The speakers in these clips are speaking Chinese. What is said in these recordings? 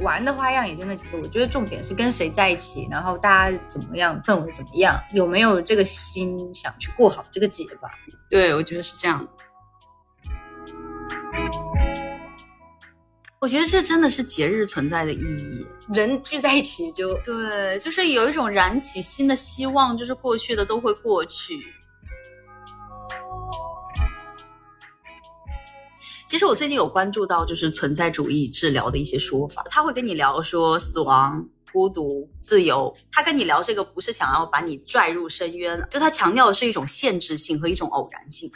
玩的花样也就那几个，我觉得重点是跟谁在一起，然后大家怎么样，氛围怎么样，有没有这个心想去过好这个节吧。对，我觉得是这样。我觉得这真的是节日存在的意义。人聚在一起就对，就是有一种燃起新的希望，就是过去的都会过去。其实我最近有关注到，就是存在主义治疗的一些说法，他会跟你聊说死亡、孤独、自由。他跟你聊这个不是想要把你拽入深渊，就他强调的是一种限制性和一种偶然性。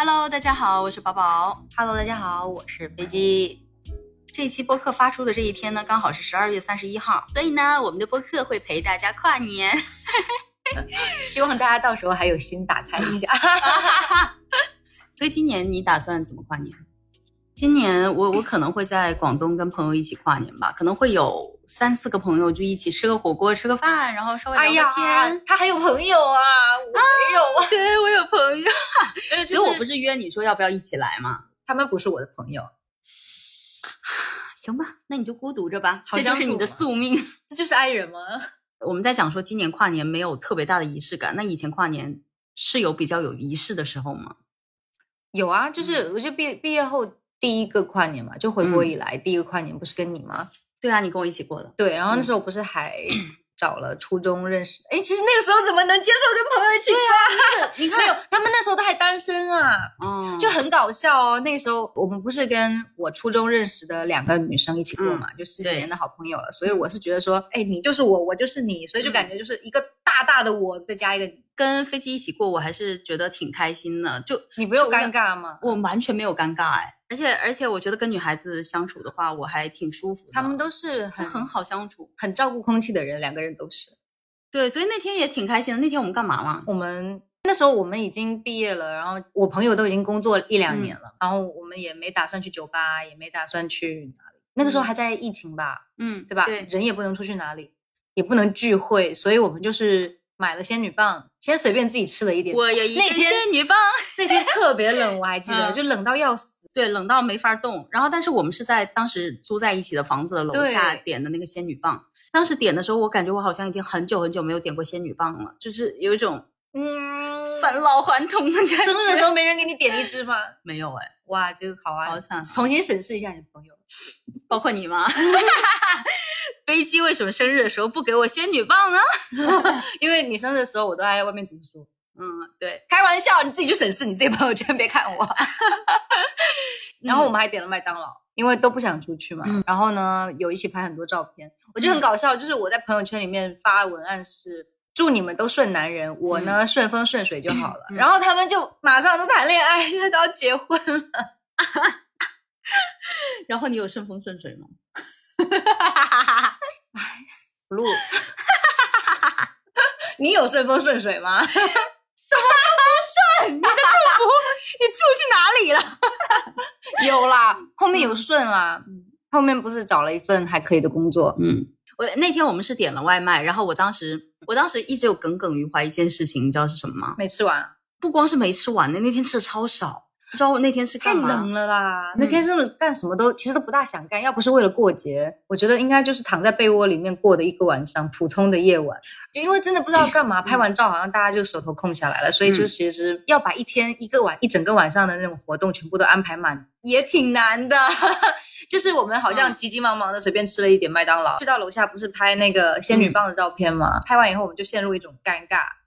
Hello，大家好，我是宝宝。Hello，大家好，我是飞机。这一期播客发出的这一天呢，刚好是十二月三十一号，所以呢，我们的播客会陪大家跨年。希望大家到时候还有心打开一下。所以今年你打算怎么跨年？今年我我可能会在广东跟朋友一起跨年吧，可能会有三四个朋友就一起吃个火锅、吃个饭，然后稍微哎聊个天。呀，他还有朋友啊，我没有啊。对我有朋友，所所以我不是约你说要不要一起来吗？他们不是我的朋友，行吧，那你就孤独着吧，这就是你的宿命。这就是爱人吗？我们在讲说今年跨年没有特别大的仪式感，那以前跨年是有比较有仪式的时候吗？有啊，就是我就毕毕业后第一个跨年嘛，就回国以来、第一个跨年不是跟你吗？对啊，你跟我一起过的。对，然后那时候不是还 找了初中认识，哎，其实那个时候怎么能接受跟朋友一起对啊？你看没有，他们那时候都还单身啊。嗯，就很搞笑哦。那个时候我们不是跟我初中认识的两个女生一起过嘛，就十几年的好朋友了。所以我是觉得说，哎，你就是我，我就是你，所以就感觉就是一个大大的我再加一个你，跟飞机一起过，我还是觉得挺开心的。就你不有尴尬吗？我完全没有尴尬哎，而且而且我觉得跟女孩子相处的话，我还挺舒服的。他们都是很很好相处，很照顾空气的人，两个人都是。对，所以那天也挺开心的。那天我们干嘛了？我们那时候我们已经毕业了，然后我朋友都已经工作一两年了，然后我们也没打算去酒吧，也没打算去哪里。那个时候还在疫情吧，嗯，对吧？对，人也不能出去哪里，也不能聚会，所以我们就是买了仙女棒，先随便自己吃了一点。我有一天仙女棒，那天特别冷，我还记得，嗯就冷到要死。对，冷到没法动。然后，但是我们是在当时租在一起的房子的楼下点的那个仙女棒。当时点的时候，我感觉我好像已经很久很久没有点过仙女棒了，就是有一种嗯，返老还童的感觉。生日的时候没人给你点一支吗？没有哎，哇，这个好啊，好惨啊重新审视一下你的朋友。包括你吗？飞机为什么生日的时候不给我仙女棒呢？因为你生日的时候，我都还在外面读书。嗯，对，开玩笑，你自己去审视你自己朋友圈，别看我。然后我们还点了麦当劳，因为都不想出去嘛。嗯然后呢，有一起拍很多照片，我觉得很搞笑。就是我在朋友圈里面发文案是祝你们都顺男人，我呢、顺风顺水就好了。嗯然后他们就马上都谈恋爱，现在都要结婚了。然后你有顺风顺水吗？不录，你有顺风顺水吗？你的祝福，你祝去哪里了？有啦，后面有顺啦。后面不是找了一份还可以的工作，嗯，我那天我们是点了外卖，然后我当时我当时一直有耿耿于怀一件事情，你知道是什么吗？没吃完，不光是没吃完的，那天吃的超少，不知道我那天是太干嘛。冷了啦！嗯那天真的干什么都其实都不大想干，要不是为了过节，我觉得应该就是躺在被窝里面过的一个晚上，普通的夜晚。就因为真的不知道干嘛，拍完照好像大家就手头空下来了，所以就嗯其实要把一天一个晚一整个晚上的那种活动全部都安排满，也挺难的。就是我们好像嗯急急忙忙的随便吃了一点麦当劳，去到楼下不是拍那个仙女棒的照片吗？拍完以后我们就陷入一种尴尬。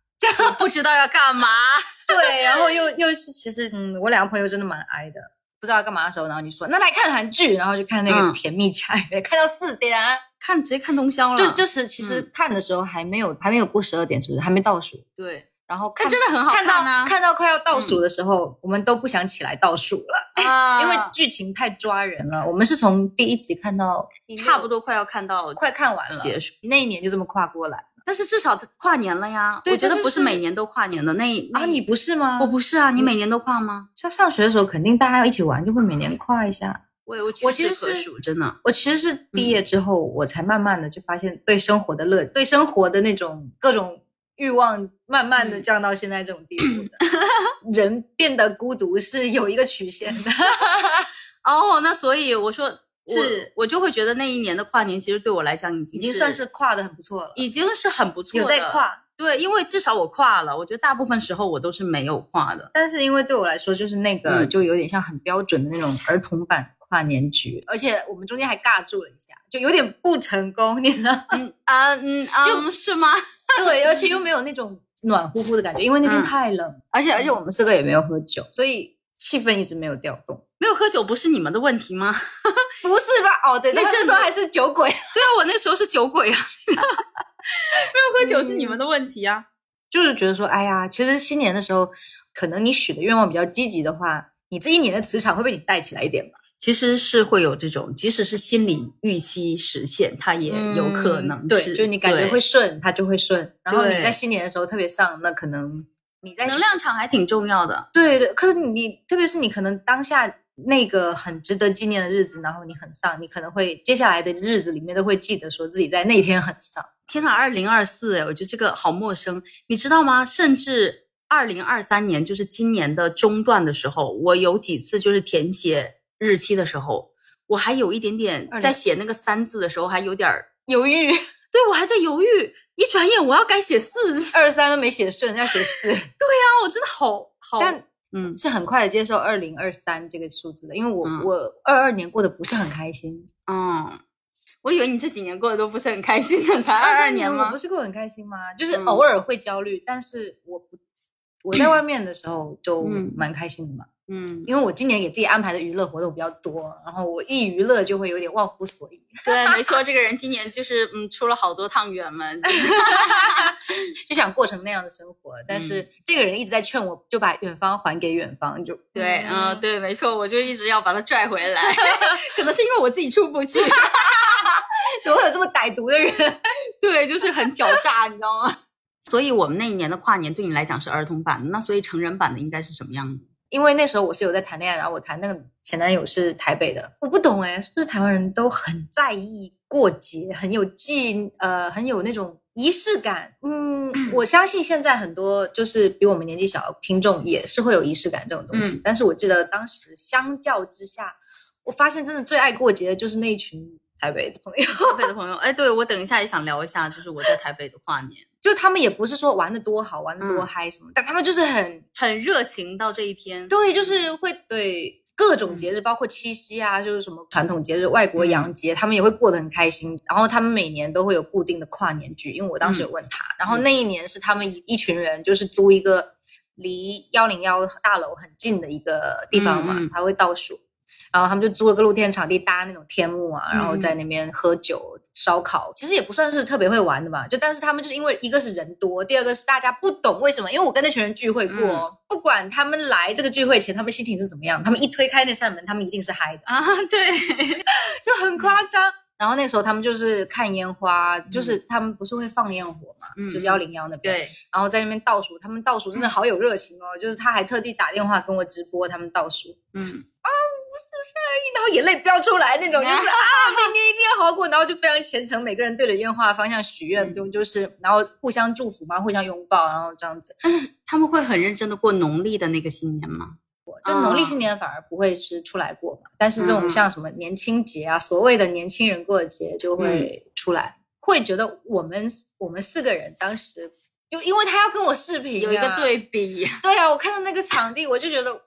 我不知道要干嘛。对，然后又又是其实嗯，我两个朋友真的蛮挨的，不知道要干嘛的时候，然后你说那来看韩剧，然后就看那个嗯《甜蜜家园》，看到四点啊，看直接看通宵了，就就是其实看的时候还没有、还没有过十二点，是不是还没倒数？对然后看真的很好看看啊到看到快要倒数的时候，我们都不想起来倒数了，啊 因为剧情太抓人了。我们是从第一集看到差不多快要看到快看完了，结束。那一年就这么跨过来但是至少跨年了呀，对我觉得不是每年都跨年的。那啊！你不是吗？我不是啊，你每年都跨吗？像上学的时候，肯定大家要一起玩，就会每年跨一下。我我我其实是屈指可数，真的。我其实是毕业之后，我才慢慢的就发现对生活的乐，对生活的那种各种欲望，慢慢的嗯降到现在这种地步的。人变得孤独是有一个曲线的。哦，那所以我说我是我就会觉得那一年的跨年其实对我来讲已经已经算是跨的很不错了，已经是很不错的，有在跨。对，因为至少我跨了，我觉得大部分时候我都是没有跨的。但是因为对我来说，就是那个嗯就有点像很标准的那种儿童版跨年局，而且我们中间还尬住了一下，就有点不成功，你知道吗？嗯 啊嗯啊，就是吗？对，而且又没有那种暖乎乎的感觉，因为那天嗯太冷，而且而且我们四个也没有喝酒，所以气氛一直没有调动。没有喝酒不是你们的问题吗？不是吧？哦，对，那这时候还是酒鬼，对啊，我那时候是酒鬼啊，没有喝酒是你们的问题啊。就是觉得说，哎呀，其实新年的时候，可能你许的愿望比较积极的话，你这一年的磁场会被你带起来一点吧。其实是会有这种，即使是心理预期实现，它也有可能嗯对，是，就是你感觉会顺，它就会顺。然后你在新年的时候特别丧，那可能你在能量场还挺重要的。对对，可是你特别是你可能当下那个很值得纪念的日子，然后你很丧，你可能会接下来的日子里面都会记得说自己在那天很丧。天呐，二零二四，哎，我觉得这个好陌生，你知道吗？甚至二零二三年，就是今年的中段的时候，我有几次就是填写日期的时候，我还有一点点在写那个三字的时候，还有点儿，犹豫，对我还在犹豫。一转眼我要改写四，二三都没写顺，要写四，啊，我真的好好，但嗯是很快的接受二零二三这个数字的，因为我、嗯我二二年过得不是很开心，嗯，我以为你这几年过得都不是很开心呢，才二二三年吗我不？是过得很开心吗？就是嗯偶尔会焦虑，但是我不我在外面的时候就嗯蛮开心的嘛。嗯，因为我今年给自己安排的娱乐活动比较多，然后我一娱乐就会有点忘乎所以，对，没错，这个人今年就是嗯出了好多趟远门，就想过成那样的生活。但嗯是这个人一直在劝我，就把远方还给远方，就对，嗯，对，没错，我就一直要把他拽回来，可能是因为我自己出不去，怎么会有这么歹毒的人？对，就是很狡诈，你知道吗？所以我们那一年的跨年对你来讲是儿童版的，那所以成人版的应该是什么样的？因为那时候我是有在谈恋爱，然后我谈那个前男友是台北的，我不懂哎，是不是台湾人都很在意过节，很有纪呃，很有那种仪式感？嗯，我相信现在很多就是比我们年纪小的听众也是会有仪式感这种东西，嗯但是我记得当时相较之下，我发现真的最爱过节的就是那一群台北的朋友，台北的朋友，哎，对我等一下也想聊一下，就是我在台北的跨年，就他们也不是说玩的多好，玩的多嗯嗨什么，但他们就是很很热情到这一天，对，就是会对各种节日，包括七夕啊，就是什么传统节日、外国洋节，他们也会过得很开心。然后他们每年都会有固定的跨年剧，因为我当时有问他，然后那一年是他们一一群人，就是租一个离幺零幺大楼很近的一个地方嘛，嗯嗯还会倒数。然后他们就租了个露天场地，搭那种天幕啊，嗯然后在那边喝酒、烧烤。其实也不算是特别会玩的吧，就但是他们就是因为一个是人多，第二个是大家不懂为什么，因为我跟那群人聚会过，嗯不管他们来这个聚会前他们心情是怎么样，他们一推开那扇门，他们一定是嗨的，啊，对，就很夸张。然后那时候他们就是看烟花，就是他们不是会放烟火嘛，嗯就是幺零幺那边，对，然后在那边倒数，他们倒数真的好有热情哦，就是他还特地打电话跟我直播他们倒数，嗯，然后眼泪飙出来那种，就是啊，明年一定要好好过，然后就非常虔诚，每个人对着烟花的方向许愿，嗯。就就是然后互相祝福嘛，互相拥抱，然后这样子。他们会很认真的过农历的那个新年吗？就农历新年反而不会是出来过嘛，但是这种嗯像什么年轻节啊，所谓的年轻人过的节就会出来，会觉得我们我们四个人当时就因为他要跟我视频、啊，有一个对比，对啊，我看到那个场地，我就觉得哇，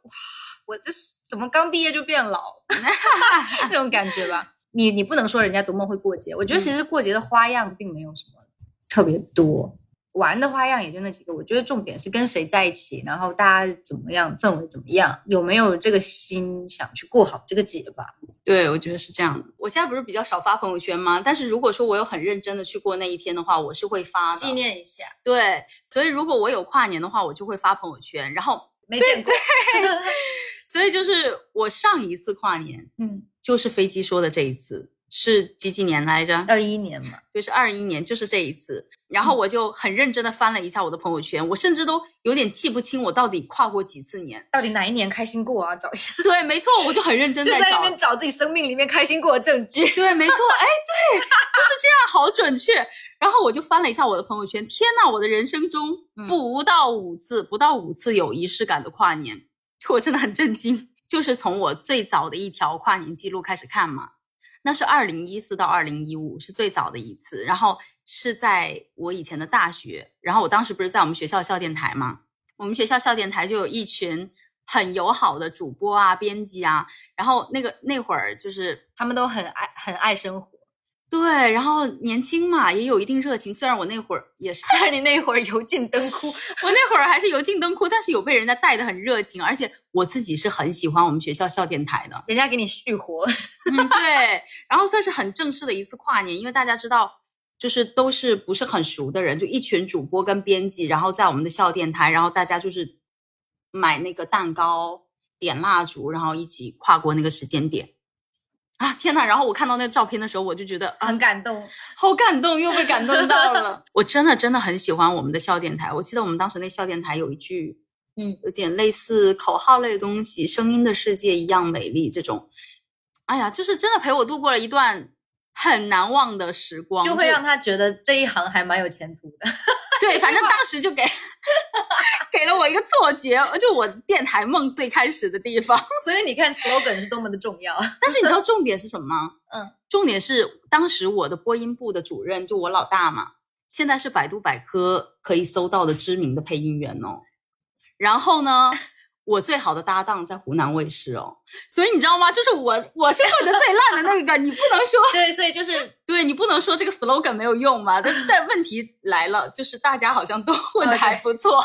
我这是怎么刚毕业就变老 那种感觉吧？你你不能说人家多么会过节，我觉得其实过节的花样并没有什么特别多，玩的花样也就那几个。我觉得重点是跟谁在一起，然后大家怎么样，氛围怎么样，有没有这个心想去过好这个节吧？对，我觉得是这样的。我现在不是比较少发朋友圈吗？但是如果说我有很认真的去过那一天的话，我是会发的。纪念一下，对，所以如果我有跨年的话，我就会发朋友圈。然后，没见过，所以就是我上一次跨年嗯，就是飞机说的这一次，是几几年来着？二一年嘛，就是二一年，就是这一次。然后我就很认真的翻了一下我的朋友圈，我甚至都有点记不清我到底跨过几次年。到底哪一年开心过啊？找一下。对，没错，我就很认真 就在那找。边找自己生命里面开心过的证据。对，没错，哎，对，就是这样，好准确。然后我就翻了一下我的朋友圈，天呐，我的人生中嗯不到五次，不到五次有仪式感的跨年，我真的很震惊。就是从我最早的一条跨年记录开始看嘛，那是二零一四到二零一五是最早的一次，然后是在我以前的大学，然后我当时不是在我们学校校电台嘛，我们学校校电台就有一群很友好的主播啊、编辑啊，然后那个那会儿就是他们都很爱很爱生活。对，然后年轻嘛，也有一定热情。虽然我那会儿也是，虽然你那会儿油尽灯枯，我那会儿还是油尽灯枯，但是有被人家带的很热情，而且我自己是很喜欢我们学校校电台的。人家给你续活。嗯，对，然后算是很正式的一次跨年，因为大家知道，就是都是不是很熟的人，就一群主播跟编辑，然后在我们的校电台，然后大家就是买那个蛋糕、点蜡烛，然后一起跨过那个时间点。啊天呐！然后我看到那照片的时候，我就觉得啊很感动，好感动，又被感动到了。我真的真的很喜欢我们的校电台。我记得我们当时那校电台有一句，嗯，有点类似口号类的东西，“声音的世界一样美丽”这种。哎呀，就是真的陪我度过了一段很难忘的时光，就会让他觉得这一行还蛮有前途的。对，反正当时就给给了我一个错觉，就我电台梦最开始的地方。所以你看，slogan 是多么的重要。但是你知道重点是什么吗？嗯，重点是当时我的播音部的主任就我老大嘛，现在是百度百科可以搜到的知名的配音员哦。然后呢，我最好的搭档在湖南卫视哦，所以你知道吗？就是我我是混的最烂的那个，你不能说对，所以就是对你不能说这个 slogan 没有用嘛。但是但问题来了，就是大家好像都混的还不错。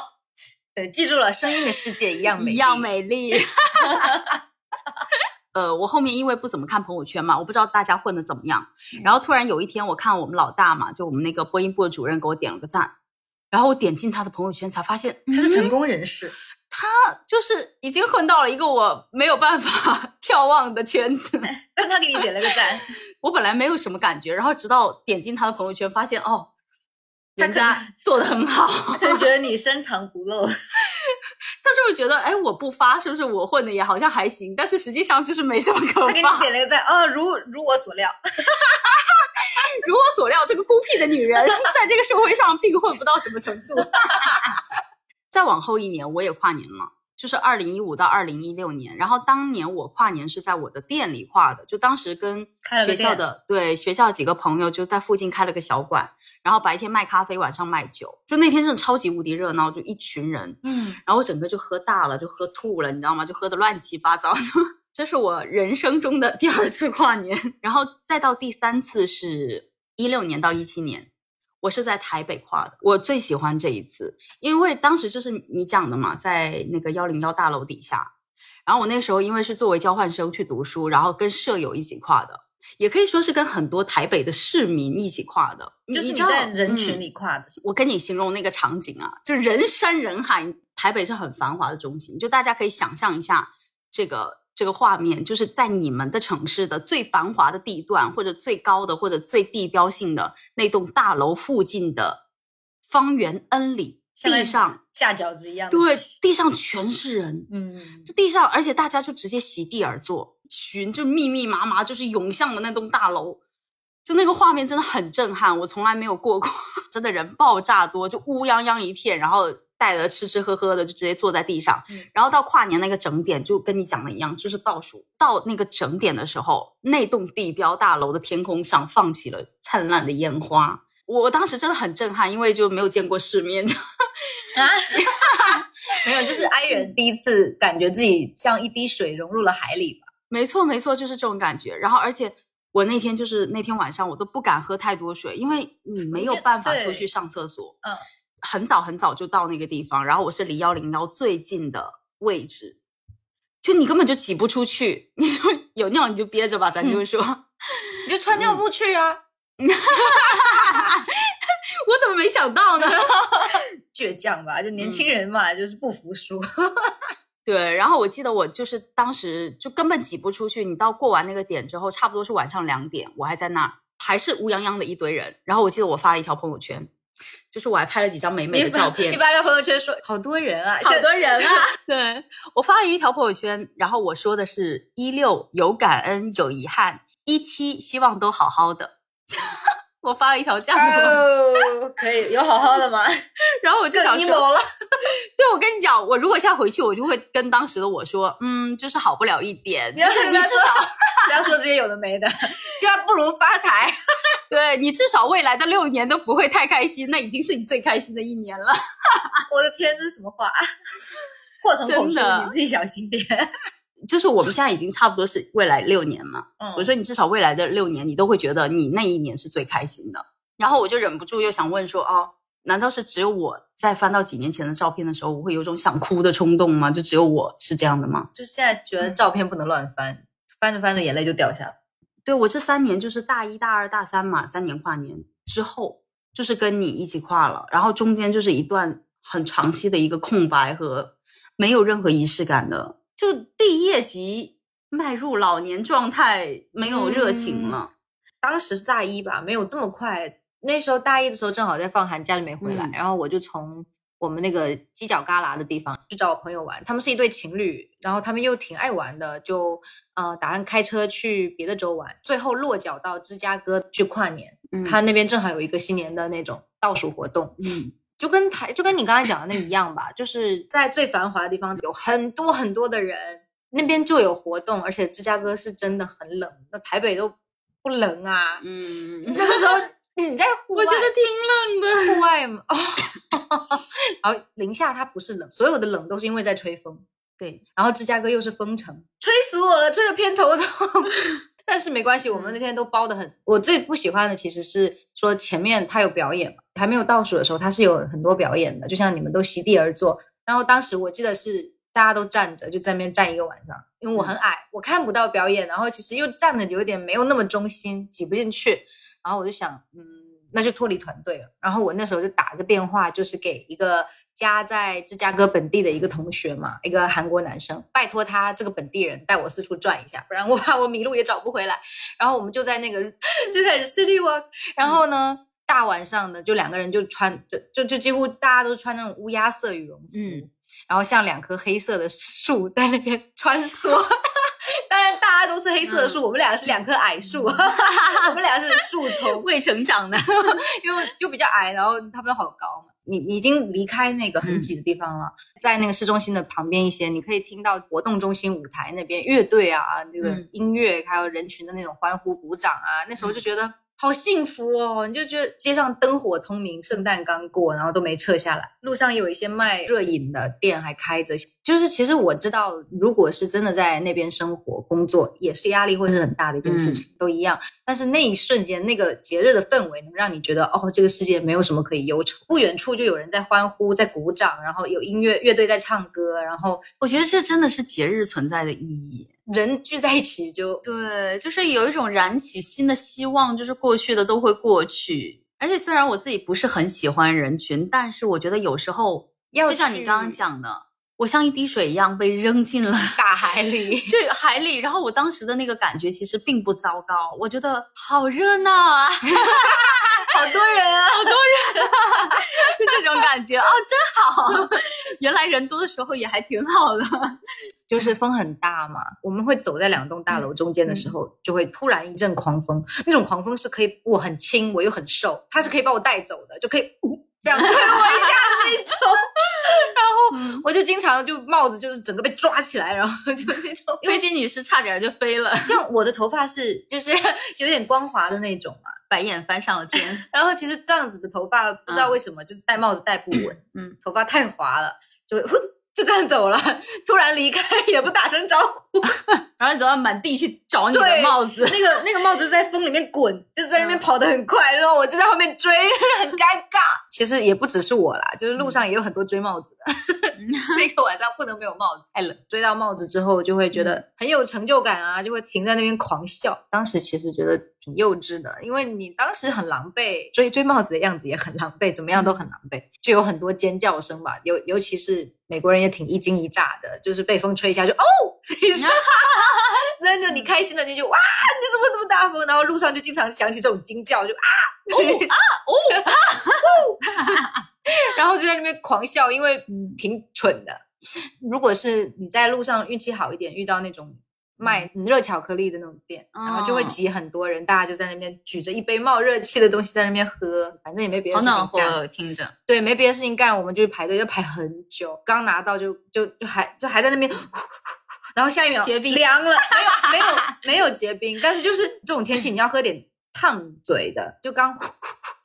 对，记住了，声音的世界一样美丽，一样美丽。呃，我后面因为不怎么看朋友圈嘛，我不知道大家混的怎么样。然后突然有一天，我看我们老大嘛，就我们那个播音部的主任给我点了个赞，然后我点进他的朋友圈，才发现他是成嗯功人士。他就是已经混到了一个我没有办法 眺望的圈子。但他给你点了个赞，我本来没有什么感觉，然后直到点进他的朋友圈，发现哦，人家做的很好。他觉得你深藏不露。他是不是觉得，哎，我不发，是不是我混的也好像还行？但是实际上就是没什么可发他给你。点了个赞，哦，如如我所料，如我所料，这个孤僻的女人 在这个社会上并混不到什么程度。再往后一年，我也跨年了，就是二零一五到二零一六年。然后当年我跨年是在我的店里跨的，就当时跟学校的对学校几个朋友就在附近开了个小馆，然后白天卖咖啡，晚上卖酒。就那天真的超级无敌热闹，就一群人，嗯，然后我整个就喝大了，就喝吐了，你知道吗？就喝的乱七八糟就。这是我人生中的第二次跨年，然后再到第三次是一六年到一七年，我是在台北跨的。我最喜欢这一次，因为当时就是你讲的嘛，在那个幺零幺大楼底下。然后我那时候因为是作为交换生去读书，然后跟舍友一起跨的，也可以说是跟很多台北的市民一起跨的。就是你在人群嗯里跨的，我跟你形容那个场景啊，就人山人海，台北是很繁华的中心，就大家可以想象一下这个这个画面，就是在你们的城市的最繁华的地段，或者最高的或者最地标性的那栋大楼附近的方圆 N 里，像地上下饺子一样对，地上全是人，嗯，就地上，而且大家就直接席地而坐，群就密密麻麻，就是涌向了那栋大楼，就那个画面真的很震撼，我从来没有过过，真的人爆炸多，就乌泱泱一片，然后带着吃吃喝喝的就直接坐在地上，嗯然后到跨年那个整点，就跟你讲的一样，就是倒数到那个整点的时候，那栋地标大楼的天空上放起了灿烂的烟花。我当时真的很震撼，因为就没有见过世面，啊，没有，就是 I 人第一次感觉自己像一滴水融入了海里吧。没错，没错，就是这种感觉。然后，而且我那天就是那天晚上，我都不敢喝太多水，因为你没有办法出去上厕所。嗯，很早很早就到那个地方，然后我是离幺零幺最近的位置，就你根本就挤不出去，你就有尿你就憋着吧，咱就说。你就穿尿布去啊，我怎么没想到呢？倔强吧，就 年轻人嘛，就是不服输。对，然后我记得我就是当时就根本挤不出去，你到过完那个点之后，差不多是晚上两点，我还在那儿，还是乌泱泱的一堆人。然后我记得我发了一条朋友圈，就是我还拍了几张美美的照片你，发个朋友圈说好多人啊，好多人啊！对我发了一条朋友圈，然后我说的是一六有感恩有遗憾，一七希望都好好的。我发了一条这样的，哦，可以有好好的吗？然后我就想说 对我跟你讲，我如果现在回去，我就会跟当时的我说，嗯，就是好不了一点，就是你至少不要说这些有的没的，就要不如发财。对你至少未来的六年都不会太开心，那已经是你最开心的一年了。我的天，这是什么话？祸从口出，你自己小心点。就是我们现在已经差不多是未来六年嘛，嗯我说你至少未来的六年，你都会觉得你那一年是最开心的。然后我就忍不住又想问说，哦，难道是只有我在翻到几年前的照片的时候，我会有种想哭的冲动吗？就只有我是这样的吗？就是现在觉得照片不能乱翻，翻着翻着眼泪就掉下来。对我这三年就是大一大二大三嘛，三年跨年之后，就是跟你一起跨了，然后中间就是一段很长期的一个空白和没有任何仪式感的，就毕业即迈入老年状态，没有热情了。当时是大一吧，没有这么快。那时候大一的时候正好在放寒假就没回来，嗯然后我就从我们那个犄角旮旯的地方去找我朋友玩。他们是一对情侣，然后他们又挺爱玩的，就呃打算开车去别的州玩，最后落脚到芝加哥去跨年。嗯他那边正好有一个新年的那种倒数活动，嗯就跟台就跟你刚才讲的那一样吧，就是在最繁华的地方有很多很多的人，那边就有活动，而且芝加哥是真的很冷，那台北都不冷啊。嗯，那个时候你在户外，我觉得挺冷的。户外嘛，哦，然后零下它不是冷，所有的冷都是因为在吹风，对，然后芝加哥又是风城，吹死我了，吹得偏头痛。但是没关系，我们那天都包的很。我最不喜欢的其实是说前面他有表演嘛，还没有倒数的时候，他是有很多表演的，就像你们都席地而坐。然后当时我记得是大家都站着，就在那边站一个晚上，因为我很矮，我看不到表演，然后其实又站的有点没有那么中心，挤不进去。然后我就想，嗯，那就脱离团队了。然后我那时候就打个电话，就是给一个家在芝加哥本地的一个同学嘛，一个韩国男生，拜托他这个本地人带我四处转一下，不然我 怕我迷路也找不回来。然后我们就在那个就开始 city walk，然后呢，大晚上的就两个人就穿就就就几乎大家都穿那种乌鸦色羽绒服，嗯然后像两棵黑色的树在那边穿梭。大家都是黑色的树，我们俩是两棵矮树，我们俩是树丛。未成长的，因为就比较矮，然后他们都好高嘛。你你已经离开那个很挤的地方了，在那个市中心的旁边一些，你可以听到活动中心舞台那边乐队啊，这个嗯。音乐，还有人群的那种欢呼鼓掌啊，那时候就觉得好幸福哦，你就觉得街上灯火通明，圣诞刚过，然后都没撤下来，路上有一些卖热饮的店还开着。就是其实我知道，如果是真的在那边生活工作，也是压力会是很大的一件事情，都一样。但是那一瞬间，那个节日的氛围能让你觉得，哦，这个世界没有什么可以忧愁。不远处就有人在欢呼，在鼓掌，然后有音乐乐队在唱歌，然后我觉得这真的是节日存在的意义。人聚在一起就对，就是有一种燃起新的希望，就是过去的都会过去。而且虽然我自己不是很喜欢人群，但是我觉得有时候，要就像你刚刚讲的，我像一滴水一样被扔进了大海里。这海里，然后我当时的那个感觉其实并不糟糕，我觉得好热闹啊，好多人啊！好多人啊 就这种感觉哦，真好。原来人多的时候也还挺好的。就是风很大嘛，我们会走在两栋大楼中间的时候，就会突然一阵狂风。那种狂风是可以，我很轻，我又很瘦，它是可以把我带走的，就可以、嗯这样推我一下那种。然后我就经常就帽子就是整个被抓起来，然后就那种。因为飞机女士差点就飞了，像我的头发是就是有点光滑的那种嘛，白眼翻上了天。然后其实这样子的头发不知道为什么就戴帽子戴不稳，嗯，头发太滑了，就会哼就这样走了，突然离开也不打声招呼。然后走到满地去找你的对帽子？那个那个帽子在风里面滚，就是在那边跑得很快，然后我就在后面追，很尴尬。其实也不只是我啦，就是路上也有很多追帽子的。那个晚上不能没有帽子，太冷。追到帽子之后，就会觉得很有成就感啊，就会停在那边狂笑。当时其实觉得挺幼稚的，因为你当时很狼狈，追追帽子的样子也很狼狈，怎么样都很狼狈，就有很多尖叫声吧。尤尤其是美国人也挺一惊一乍的，就是被风吹一下就哦，那就你开心了你就哇，你怎么那么大风？然后路上就经常响起这种惊叫，就啊哦啊哦啊哦。然后就在那边狂笑，因为挺蠢的。如果是你在路上运气好一点，遇到那种卖热巧克力的那种店，然后就会挤很多人，大家就在那边举着一杯冒热气的东西在那边喝，反正也没别的事情干。听着，对，没别的事情干，我们就排队，要排很久。刚拿到就就就还就还在那边，然后下一秒结冰凉了，没有没有没有结冰，但是就是这种天气，你要喝点烫嘴的，就刚。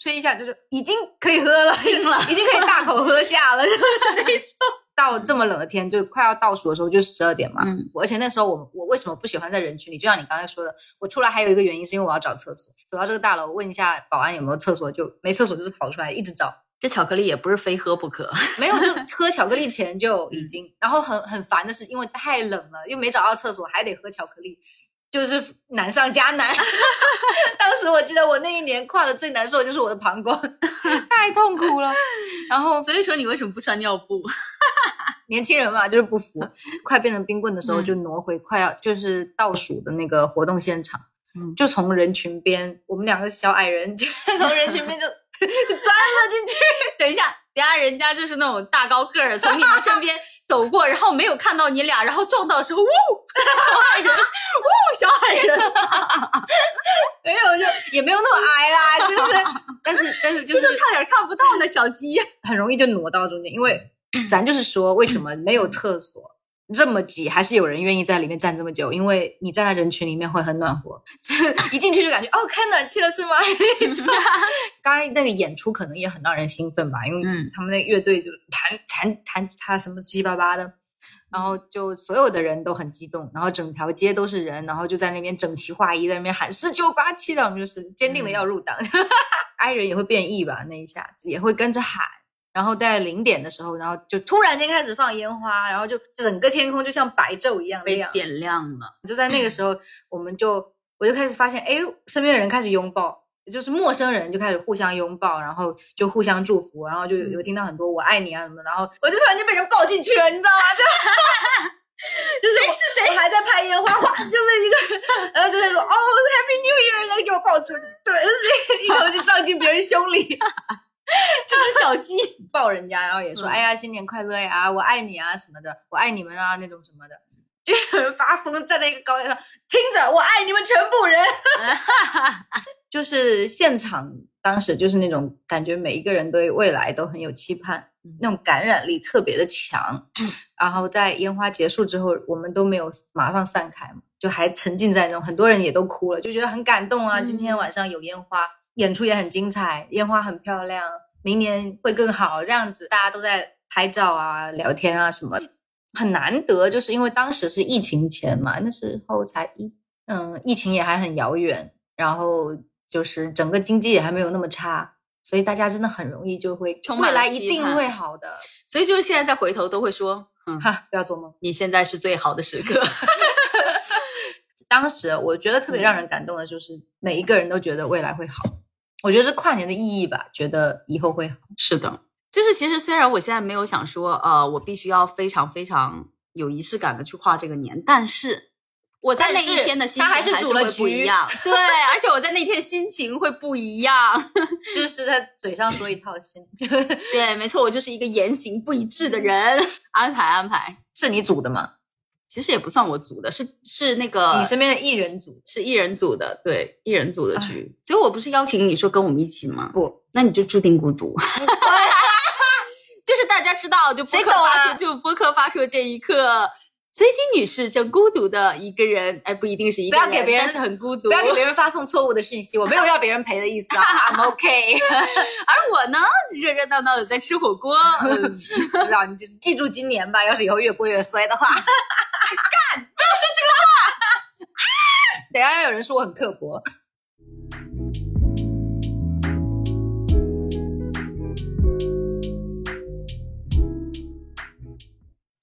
吹一下就是已经可以喝了，冰了，已经可以大口喝下了，就是那种。到这么冷的天，就快要倒数的时候，就十二点嘛。嗯。而且那时候我我为什么不喜欢在人群里？就像你刚才说的，我出来还有一个原因，是因为我要找厕所。走到这个大楼，问一下保安有没有厕所，就没厕所，就是跑出来一直找。这巧克力也不是非喝不可，没有，就喝巧克力前就已经，然后很很烦的是，因为太冷了，又没找到厕所，还得喝巧克力。就是难上加难。当时我记得我那一年跨的最难受的就是我的膀胱，太痛苦了。然后所以说你为什么不穿尿布？年轻人嘛，就是不服。快变成冰棍的时候，就挪回快要就是倒数的那个活动现场，嗯就从人群边，我们两个小矮人就从人群边就就钻了进去。等一下，等下人家就是那种大高个儿从你们身边。走过，然后没有看到你俩，然后撞到的时候，呜，小矮人，呜，小矮人，没有，就也没有那么矮啦，就是，但是，但是就是差点看不到呢，小鸡，很容易就挪到中间，因为咱就是说，为什么没有厕所？这么挤，还是有人愿意在里面站这么久？因为你站在人群里面会很暖和，一进去就感觉哦，开暖气了是 吗？刚才那个演出可能也很让人兴奋吧，因为他们那个乐队就弹弹弹他什么七七八八的，然后就所有的人都很激动，然后整条街都是人，然后就在那边整齐划一，在那边喊十九八七的，我们就是坚定的要入党。哀人也会变异吧，那一下子也会跟着喊。然后在零点的时候，然后就突然间开始放烟花，然后就整个天空就像白昼一样被点亮了。就在那个时候，我们就我就开始发现，哎，身边的人开始拥抱，就是陌生人就开始互相拥抱，然后就互相祝福，然后就有听到很多我爱你啊什么，然后我就突然间被人抱进去了，你知道吗？就 就是谁是谁？还在拍烟花，哗就被一个人，然后就在说哦，Happy New Year，来给我抱出去，对，一口气撞进别人胸里。这是小鸡 抱人家，然后也说：“哎呀，新年快乐呀，我爱你啊什么的，我爱你们啊那种什么的。”就有人发疯，站在一个高台上，听着，我爱你们全部人。就是现场，当时就是那种感觉，每一个人对未来都很有期盼，那种感染力特别的强。然后在烟花结束之后，我们都没有马上散开嘛，就还沉浸在那种，很多人也都哭了，就觉得很感动啊。今天晚上有烟花。演出也很精彩，烟花很漂亮，明年会更好。这样子大家都在拍照啊、聊天啊什么，很难得。就是因为当时是疫情前嘛，那时候才一嗯，疫情也还很遥远，然后就是整个经济也还没有那么差，所以大家真的很容易就会未来一定会好的。所以就是现在再回头都会说，嗯哈，不要做梦，你现在是最好的时刻。当时我觉得特别让人感动的就是每一个人都觉得未来会好。我觉得是跨年的意义吧，觉得以后会好。是的，就是其实虽然我现在没有想说，呃，我必须要非常非常有仪式感的去跨这个年，但是我在那一天的心情还是会不一样。对，而且我在那天心情会不一样，就是在嘴上说一套，心就对，没错，我就是一个言行不一致的人。安排安排，是你组的吗？其实也不算我组的，是是那个你身边的艺人组，是艺人组的，对艺人组的局。所以我不是邀请你说跟我们一起吗？不，那你就注定孤独。就是大家知道，就播客发出，就播客发出的这一刻，飞机女士正孤独的一个人，哎，不一定是一个人，不要给别人是很孤独，不要给别人发送错误的讯息，我没有要别人陪的意思啊，I'm OK。而我呢，热热闹闹的在吃火锅，不知道你就是记住今年吧，要是以后越过越衰的话。干！不要说这个话！啊！等下要有人说我很刻薄。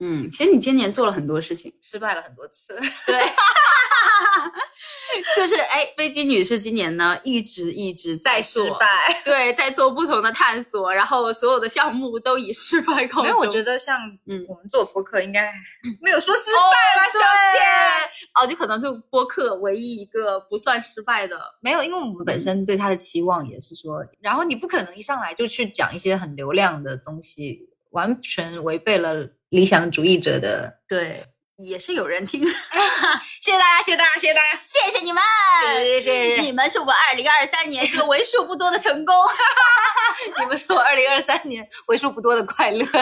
嗯，其实你今年做了很多事情，失败了很多次。对，就是哎，飞机女士今年呢一直一直在失，败。对，在做不同的探索，然后所有的项目都以失败告终。没有，我觉得像嗯我们做播客应该没有说失败吧，小姐。哦，就可能就播客唯一一个不算失败的，没有，因为我们本身对他的期望也是说，然后你不可能一上来就去讲一些很流量的东西，完全违背了理想主义者的。对，也是有人听，谢 谢大家，谢谢大家，谢谢大家，谢谢你们，谢谢谢谢你们是我二零二三年这个为数不多的成功。你们是我二零二三年为数不多的快乐。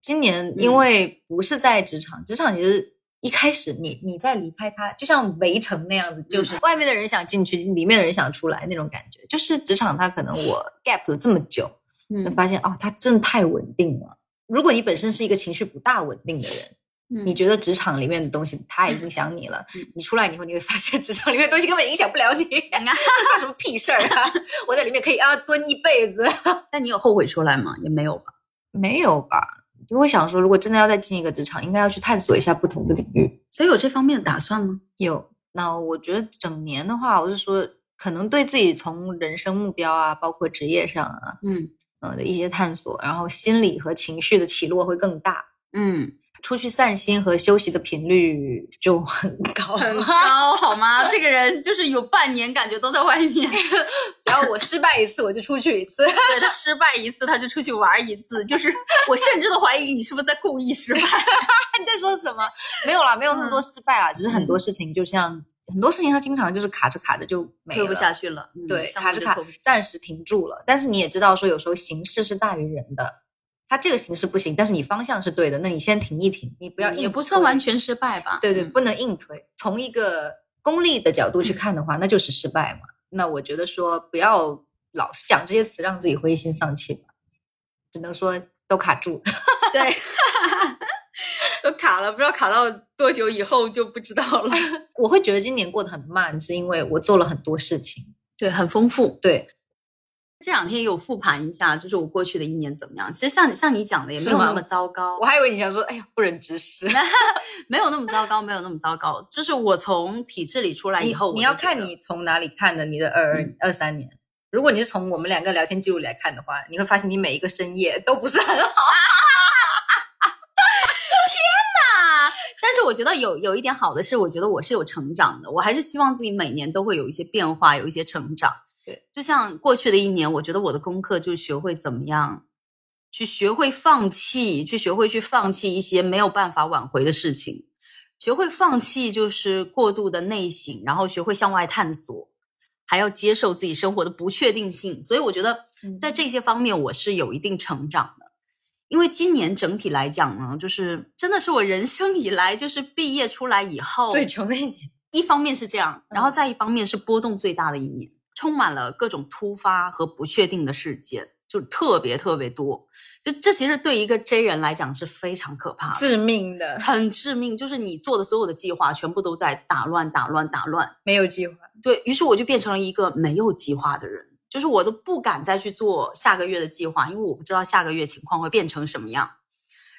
今年因为不是在职场，职场其实一开始你你在离开他，就像围城那样子，就是外面的人想进去，里面的人想出来那种感觉。就是职场他可能我 gap 了这么久，就嗯发现哦，他真的太稳定了。如果你本身是一个情绪不大稳定的人，嗯你觉得职场里面的东西太影响你了，嗯你出来以后你会发现职场里面的东西根本影响不了你，这算什么屁事儿啊！我在里面可以啊蹲一辈子，但你有后悔出来吗？也没有吧。没有吧？就会想说，如果真的要再进一个职场，应该要去探索一下不同的领域。所以有这方面的打算吗？有，那我觉得整年的话，我是说，可能对自己从人生目标啊，包括职业上啊，嗯呃的一些探索，然后心理和情绪的起落会更大。嗯，出去散心和休息的频率就很高，很高好吗？这个人就是有半年感觉都在外面，只要我失败一次，我就出去一次。对他失败一次他就出去玩一次，就是我甚至都怀疑你是不是在故意失败。你在说什么？没有啦，没有那么多嗯失败啦，只是很多事情就像、很多事情，他经常就是卡着卡着就没推不下去了，嗯对，项卡着卡暂时停住了。但是你也知道，说有时候形势是大于人的，它这个形式不行，但是你方向是对的，那你先停一停，你不要也不算完全失败吧？对对，嗯不能硬推。从一个功利的角度去看的话，那就是失败嘛。那我觉得说不要老是讲这些词，让自己灰心丧气吧，只能说都卡住。对，都卡了，不知道卡到多久以后就不知道了。我会觉得今年过得很慢，是因为我做了很多事情。对，很丰富。对，这两天也有复盘一下，就是我过去的一年怎么样。其实像像你讲的，也没有那么糟糕我，还以为你想说，哎呀，不忍直视。没有那么糟糕，没有那么糟糕。就是我从体制里出来以后，你你要看你从哪里看的你的二二二三年。如果你是从我们两个聊天记录来看的话，你会发现你每一个深夜都不是很好。啊，但是我觉得有有一点好的是，我觉得我是有成长的，我还是希望自己每年都会有一些变化，有一些成长。对，就像过去的一年，我觉得我的功课就是学会怎么样去学会放弃，去学会去放弃一些没有办法挽回的事情，学会放弃就是过度的内省，然后学会向外探索。还要接受自己生活的不确定性，所以我觉得在这些方面我是有一定成长的。因为今年整体来讲呢，就是真的是我人生以来就是毕业出来以后最穷的一年，一方面是这样，然后再一方面是波动最大的一年，充满了各种突发和不确定的事件，就特别特别多。就这其实对一个 J 人来讲是非常可怕的，致命的，很致命。就是你做的所有的计划全部都在打乱、打乱、打乱。没有计划。对于是，我就变成了一个没有计划的人，就是我都不敢再去做下个月的计划，因为我不知道下个月情况会变成什么样。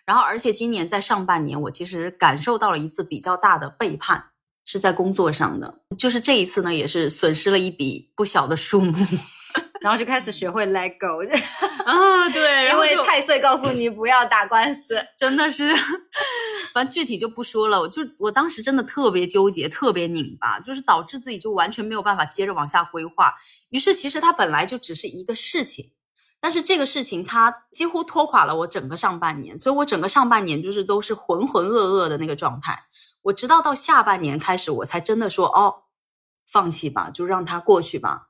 然后，而且今年在上半年，我其实感受到了一次比较大的背叛，是在工作上的。就是这一次呢，也是损失了一笔不小的数目 然后就开始学会 let go，啊。对 因为太岁告诉你不要打官司。真的是，反正具体就不说了。我就我当时真的特别纠结，特别拧巴，就是导致自己就完全没有办法接着往下规划。于是其实它本来就只是一个事情，但是这个事情它几乎拖垮了我整个上半年，所以我整个上半年就是都是浑浑噩噩的那个状态。我直到到下半年开始，我才真的说哦，放弃吧，就让它过去吧。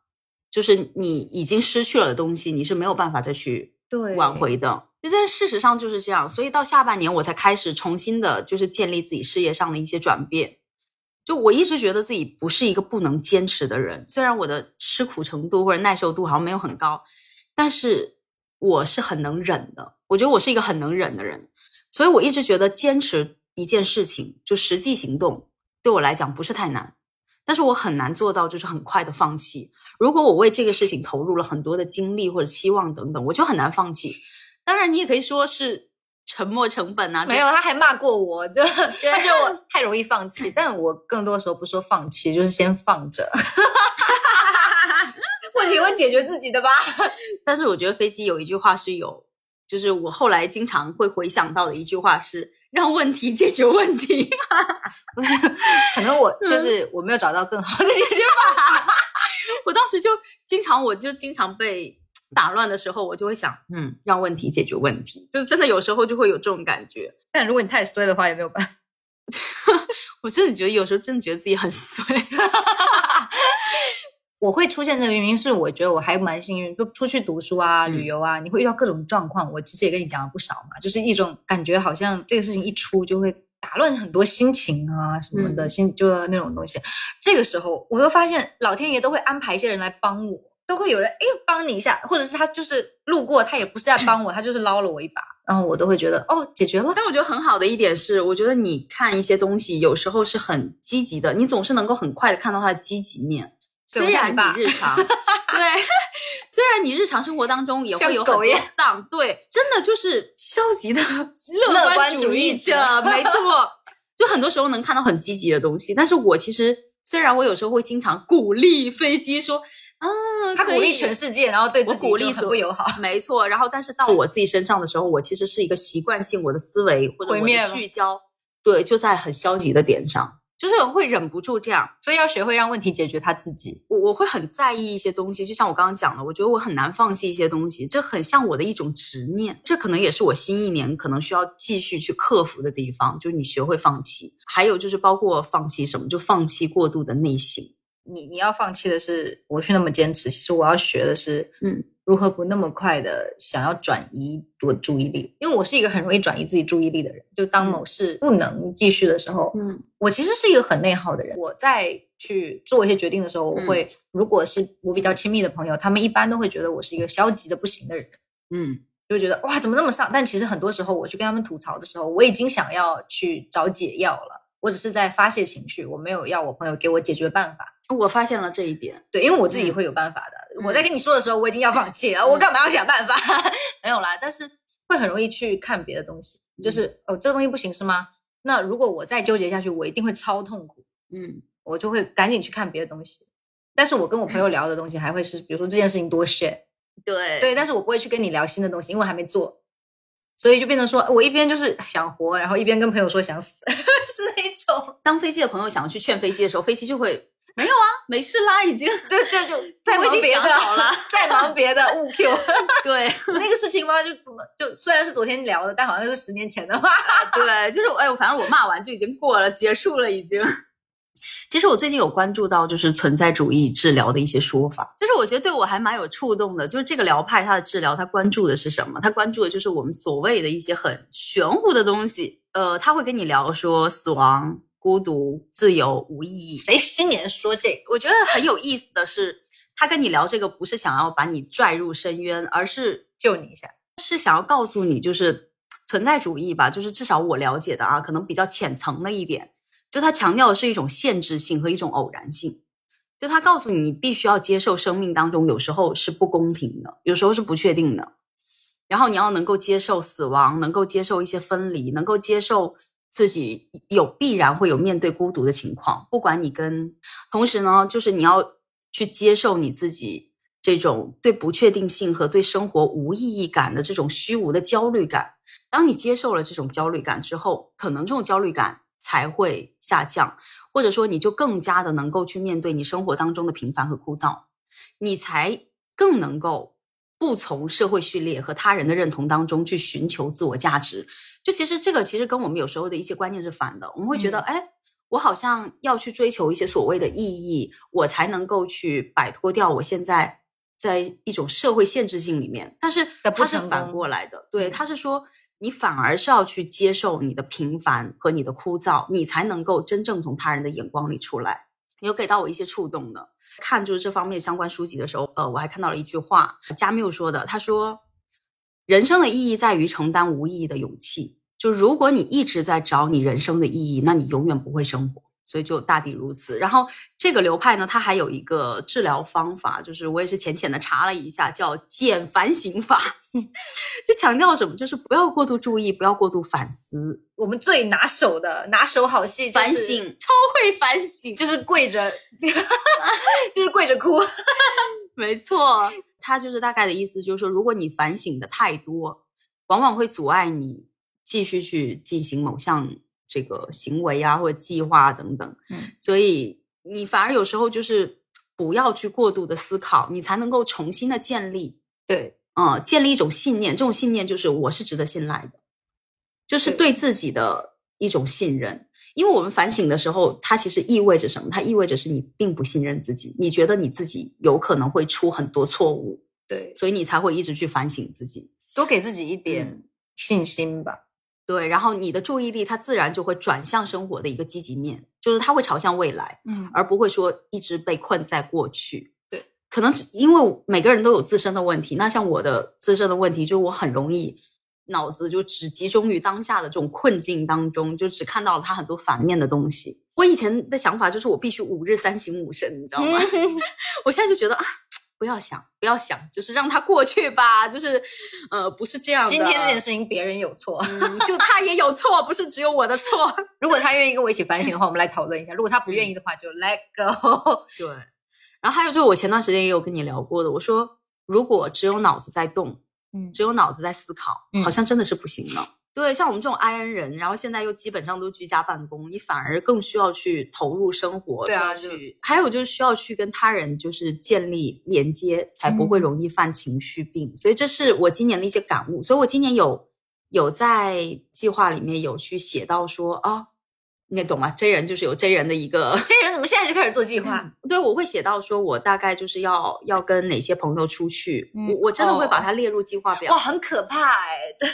就是你已经失去了的东西，你是没有办法再去对挽回的。就在事实上就是这样，所以到下半年我才开始重新的，就是建立自己事业上的一些转变。就我一直觉得自己不是一个不能坚持的人，虽然我的吃苦程度或者耐受度好像没有很高，但是我是很能忍的。我觉得我是一个很能忍的人，所以我一直觉得坚持一件事情，就实际行动对我来讲不是太难，但是我很难做到就是很快的放弃。如果我为这个事情投入了很多的精力或者期望等等，我就很难放弃。当然，你也可以说是沉没成本啊。没有，他还骂过我，就 他觉得我太容易放弃。但我更多的时候不说放弃，就是先放着。问题会解决自己的吧？但是我觉得飞机有一句话是有，就是我后来经常会回想到的一句话是“让问题解决问题”。可能我就是我没有找到更好的解决法。我当时就经常，我就经常被打乱的时候，我就会想，嗯，让问题解决问题，就真的有时候就会有这种感觉。但如果你太衰的话，也没有办法。我真的觉得有时候真的觉得自己很衰。我会出现这个原因是，我觉得我还蛮幸运，就出去读书啊、旅游啊，你会遇到各种状况。我其实也跟你讲了不少嘛，就是一种感觉，好像这个事情一出就会打乱很多心情啊什么的，心就那种东西。这个时候，我又发现老天爷都会安排一些人来帮我，都会有人哎帮你一下，或者是他就是路过，他也不是在帮我，他就是捞了我一把，然后我都会觉得哦解决了。但我觉得很好的一点是，我觉得你看一些东西，有时候是很积极的，你总是能够很快的看到它的积极面。虽然你日常 对，虽然你日常生活当中也会有很多丧，对，真的就是消极的 乐观主义者，没错。就很多时候能看到很积极的东西，但是我其实虽然我有时候会经常鼓励飞机说，啊，他鼓励全世界，然后对自己鼓励很不友好，没错。然后但是到我自己身上的时候，我其实是一个习惯性，我的思维或者我的聚焦，对，就在很消极的点上。就是会忍不住这样，所以要学会让问题解决他自己。我我会很在意一些东西，就像我刚刚讲的，我觉得我很难放弃一些东西，这很像我的一种执念。这可能也是我新一年可能需要继续去克服的地方，就是你学会放弃。还有就是包括放弃什么，就放弃过度的内心。你你要放弃的是我去那么坚持，其实我要学的是，嗯。如何不那么快的想要转移我注意力？因为我是一个很容易转移自己注意力的人。就当某事不能继续的时候，嗯，我其实是一个很内耗的人。我在去做一些决定的时候，我会，如果是我比较亲密的朋友，他们一般都会觉得我是一个消极的不行的人，嗯，就觉得哇，怎么那么丧？但其实很多时候我去跟他们吐槽的时候，我已经想要去找解药了。我只是在发泄情绪，我没有要我朋友给我解决办法。我发现了这一点，对，因为我自己会有办法的。我在跟你说的时候，我已经要放弃了，我干嘛要想办法？没有啦，但是会很容易去看别的东西，就是哦，这个东西不行是吗？那如果我再纠结下去，我一定会超痛苦。嗯，我就会赶紧去看别的东西。但是我跟我朋友聊的东西还会是，比如说这件事情多 shit，对对，但是我不会去跟你聊新的东西，因为还没做。所以就变成说，我一边就是想活，然后一边跟朋友说想死，是那种。当飞机的朋友想要去劝飞机的时候，飞机就会没有啊，没事啦，已经，对，就就 再忙别的好了，再忙别的误 Q。对，那个事情嘛，就怎么就虽然是昨天聊的，但好像是十年前的话。对，就是哎，反正我骂完就已经过了，结束了，已经。其实我最近有关注到，就是存在主义治疗的一些说法，就是我觉得对我还蛮有触动的。就是这个疗派它的治疗，它关注的是什么？它关注的就是我们所谓的一些很玄乎的东西。呃，他会跟你聊说死亡、孤独、自由、无意义。谁新年说这个？我觉得很有意思的是，他跟你聊这个不是想要把你拽入深渊，而是救你一下，是想要告诉你，就是存在主义吧。就是至少我了解的啊，可能比较浅层的一点。就他强调的是一种限制性和一种偶然性，就他告诉你，你必须要接受生命当中有时候是不公平的，有时候是不确定的，然后你要能够接受死亡，能够接受一些分离，能够接受自己有必然会有面对孤独的情况，不管你跟，同时呢，就是你要去接受你自己这种对不确定性和对生活无意义感的这种虚无的焦虑感。当你接受了这种焦虑感之后，可能这种焦虑感。才会下降，或者说你就更加的能够去面对你生活当中的平凡和枯燥，你才更能够不从社会序列和他人的认同当中去寻求自我价值。就其实这个其实跟我们有时候的一些观念是反的，我们会觉得，哎，我好像要去追求一些所谓的意义，我才能够去摆脱掉我现在在一种社会限制性里面。但是它是反过来的，对，他是说。你反而是要去接受你的平凡和你的枯燥，你才能够真正从他人的眼光里出来。有给到我一些触动的，看就是这方面相关书籍的时候，呃，我还看到了一句话，加缪说的，他说：“人生的意义在于承担无意义的勇气。就如果你一直在找你人生的意义，那你永远不会生活。所以就大抵如此。然后这个流派呢，它还有一个治疗方法，就是我也是浅浅的查了一下，叫减反省法，就强调什么，就是不要过度注意，不要过度反思，我们最拿手的拿手好戏、就是，反省超会反省，就是跪着，就是跪着哭。没错，他就是大概的意思，就是说，如果你反省的太多，往往会阻碍你继续去进行某项这个行为啊，或者计划等等。嗯，所以你反而有时候就是不要去过度的思考，你才能够重新的建立，对，嗯，建立一种信念。这种信念就是我是值得信赖的，就是对对自己的一种信任。因为我们反省的时候，它其实意味着什么？它意味着是你并不信任自己，你觉得你自己有可能会出很多错误，对，所以你才会一直去反省自己。多给自己一嗯点信心吧。对，然后你的注意力它自然就会转向生活的一个积极面，就是它会朝向未来，嗯，而不会说一直被困在过去。对，可能只因为每个人都有自身的问题，那像我的自身的问题，就是我很容易脑子就只集中于当下的这种困境当中，就只看到了它很多反面的东西。我以前的想法就是我必须五日三省吾身，你知道吗？我现在就觉得啊。不要想，不要想，就是让它过去吧。就是，呃，不是这样的。今天这件事情别人有错，嗯，就他也有错，不是只有我的错。如果他愿意跟我一起反省的话，我们来讨论一下；如果他不愿意的话，就 let go。对。然后还有就是，我前段时间也有跟你聊过的，我说如果只有脑子在动，嗯只有脑子在思考，嗯好像真的是不行了。对，像我们这种 I N 人，然后现在又基本上都居家办公，你反而更需要去投入生活，对啊去，还有就是需要去跟他人就是建立连接，才不会嗯容易犯情绪病。所以这是我今年的一些感悟。所以我今年有有在计划里面有去写到说啊，你懂吗？J 人就是有 J 人的一个这人怎么现在就开始做计划？对，我会写到说，我大概就是要要跟哪些朋友出去，嗯我我真的会把哦它列入计划表。哇，很可怕哎、这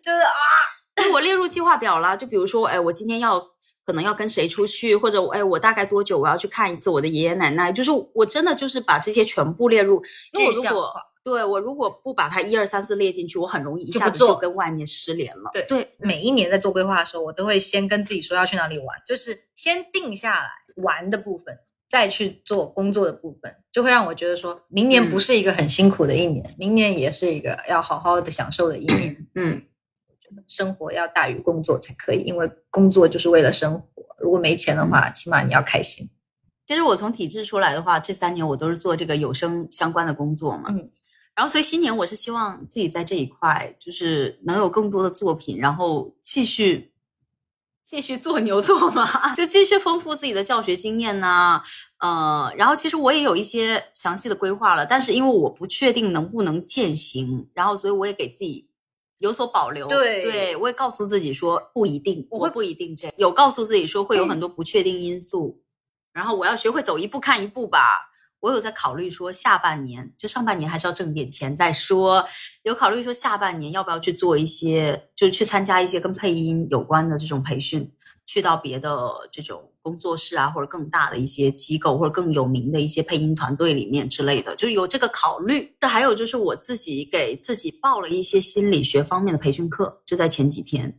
就是啊，对我列入计划表了。就比如说，哎，我今天要可能要跟谁出去，或者哎，我大概多久我要去看一次我的爷爷奶奶，就是我真的就是把这些全部列入，因为我如果对我如果不把它一二三四列进去，我很容易一下子就跟外面失联了。对对，每一年在做规划的时候，我都会先跟自己说要去哪里玩，就是先定下来玩的部分，再去做工作的部分，就会让我觉得说明年嗯不是一个很辛苦的一年，明年也是一个要好好的享受的一年。嗯，我觉得生活要大于工作才可以，因为工作就是为了生活。如果没钱的话，起码你要开心。其实我从体制出来的话，这三年我都是做这个有声相关的工作嘛。嗯。然后，所以新年我是希望自己在这一块就是能有更多的作品，然后继续继续做牛做马，就继续丰富自己的教学经验呐、呃，然后其实我也有一些详细的规划了，但是因为我不确定能不能践行，然后所以我也给自己有所保留。对对我也告诉自己说不一定，我会我不一定这样，有告诉自己说会有很多不确定因素，然后我要学会走一步看一步吧。我有在考虑说，下半年就上半年还是要挣点钱再说。有考虑说下半年要不要去做一些，就是去参加一些跟配音有关的这种培训，去到别的这种工作室啊，或者更大的一些机构，或者更有名的一些配音团队里面之类的，就是有这个考虑。这还有就是我自己给自己报了一些心理学方面的培训课，就在前几天。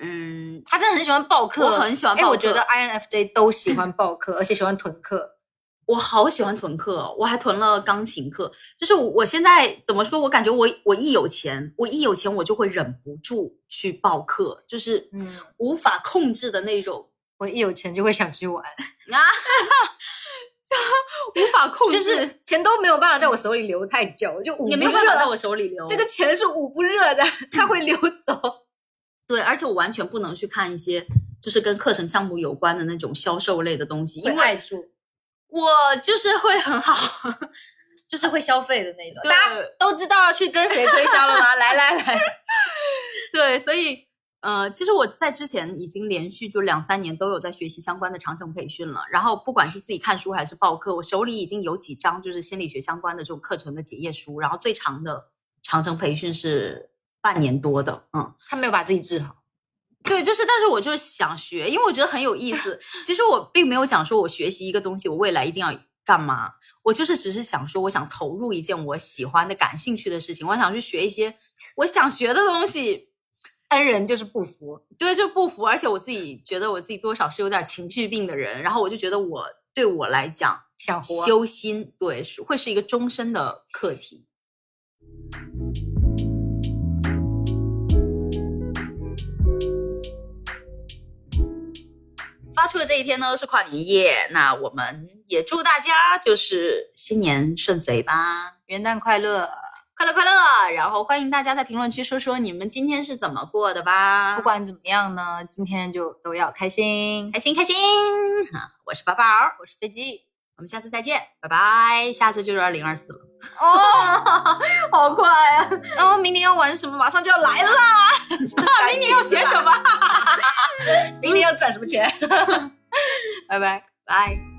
嗯，他真的很喜欢报课，我很喜欢哎，报课我觉得 INFJ 都喜欢报课，而且喜欢囤课。我好喜欢囤课哦，我还囤了钢琴课。就是我我现在怎么说？我感觉我我一有钱，我一有钱我就会忍不住去报课，就是嗯，无法控制的那种我一有钱就会想去玩，啊，就无法控制，就是钱都没有办法在我手里留太久，就捂也没有办法在我手里留。这个钱是捂不热的，它会流走。对，而且我完全不能去看一些就是跟课程项目有关的那种销售类的东西，因为我就是会很好。就是会消费的那种。大家都知道要去跟谁推销了吗？来 来来，对，所以呃，其实我在之前已经连续就两三年都有在学习相关的长程培训了。然后不管是自己看书还是报课，我手里已经有几张就是心理学相关的这种课程的结业书。然后最长的长程培训是半年多的，嗯。他没有把自己治好。对，就是，但是我就是想学，因为我觉得很有意思。其实我并没有讲说我学习一个东西，我未来一定要干嘛。我就是只是想说，我想投入一件我喜欢的、感兴趣的事情，我想去学一些我想学的东西。恩人就是不服，对，就不服。而且我自己觉得我自己多少是有点情绪病的人，然后我就觉得我对我来讲，想活修心对是会是一个终身的课题。发出的这一天呢是跨年夜，那我们也祝大家就是新年顺遂吧，元旦快乐！快乐快乐！然后欢迎大家在评论区说说你们今天是怎么过的吧。不管怎么样呢，今天就都要开心，开心开心！哈，我是宝宝，我是飞机，我们下次再见，拜拜！下次就是二零二四了，哦，好快啊！然后明年要玩什么？马上就要来了 啦！明年要学什么？明年要赚什么钱？拜 拜拜。